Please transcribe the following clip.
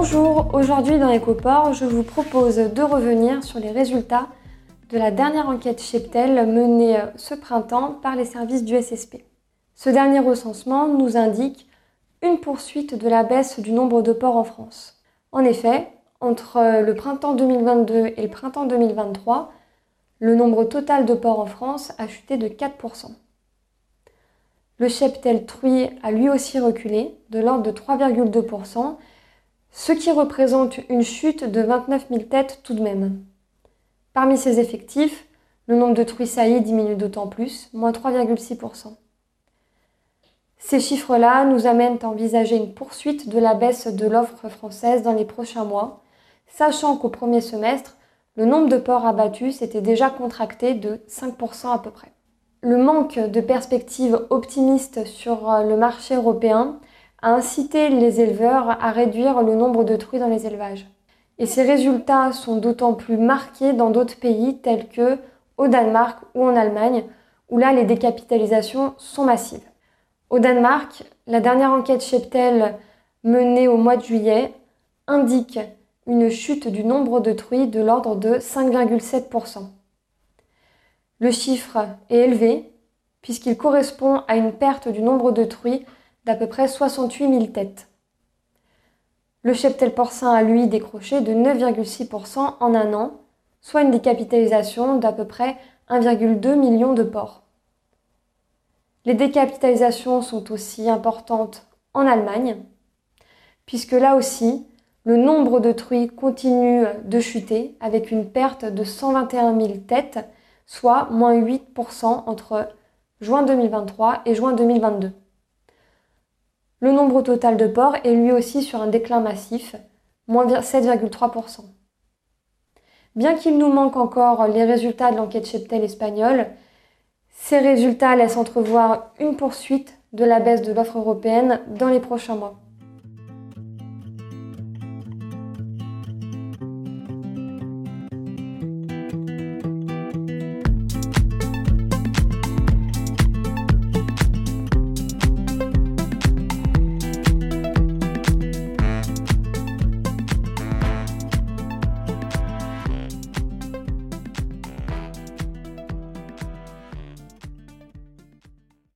Bonjour, aujourd'hui dans EcoPort, je vous propose de revenir sur les résultats de la dernière enquête Cheptel menée ce printemps par les services du SSP. Ce dernier recensement nous indique une poursuite de la baisse du nombre de ports en France. En effet, entre le printemps 2022 et le printemps 2023, le nombre total de ports en France a chuté de 4%. Le cheptel truie a lui aussi reculé de l'ordre de 3,2%, ce qui représente une chute de 29 000 têtes tout de même. Parmi ces effectifs, le nombre de truies saillies diminue d'autant plus, moins 3,6%. Ces chiffres-là nous amènent à envisager une poursuite de la baisse de l'offre française dans les prochains mois, sachant qu'au premier semestre, le nombre de ports abattus s'était déjà contracté de 5% à peu près. Le manque de perspectives optimistes sur le marché européen a incité les éleveurs à réduire le nombre de truies dans les élevages. Et ces résultats sont d'autant plus marqués dans d'autres pays tels que au Danemark ou en Allemagne, où là les décapitalisations sont massives. Au Danemark, la dernière enquête Cheptel menée au mois de juillet indique une chute du nombre de truies de l'ordre de 5,7%. Le chiffre est élevé puisqu'il correspond à une perte du nombre de truies d'à peu près 68 000 têtes. Le cheptel porcin a lui décroché de 9,6% en un an, soit une décapitalisation d'à peu près 1,2 million de porcs. Les décapitalisations sont aussi importantes en Allemagne, puisque là aussi, le nombre de truies continue de chuter avec une perte de 121 000 têtes, soit moins 8% entre juin 2023 et juin 2022. Le nombre total de porcs est lui aussi sur un déclin massif, moins 7,3%. Bien qu'il nous manque encore les résultats de l'enquête Cheptel espagnole, ces résultats laissent entrevoir une poursuite de la baisse de l'offre européenne dans les prochains mois.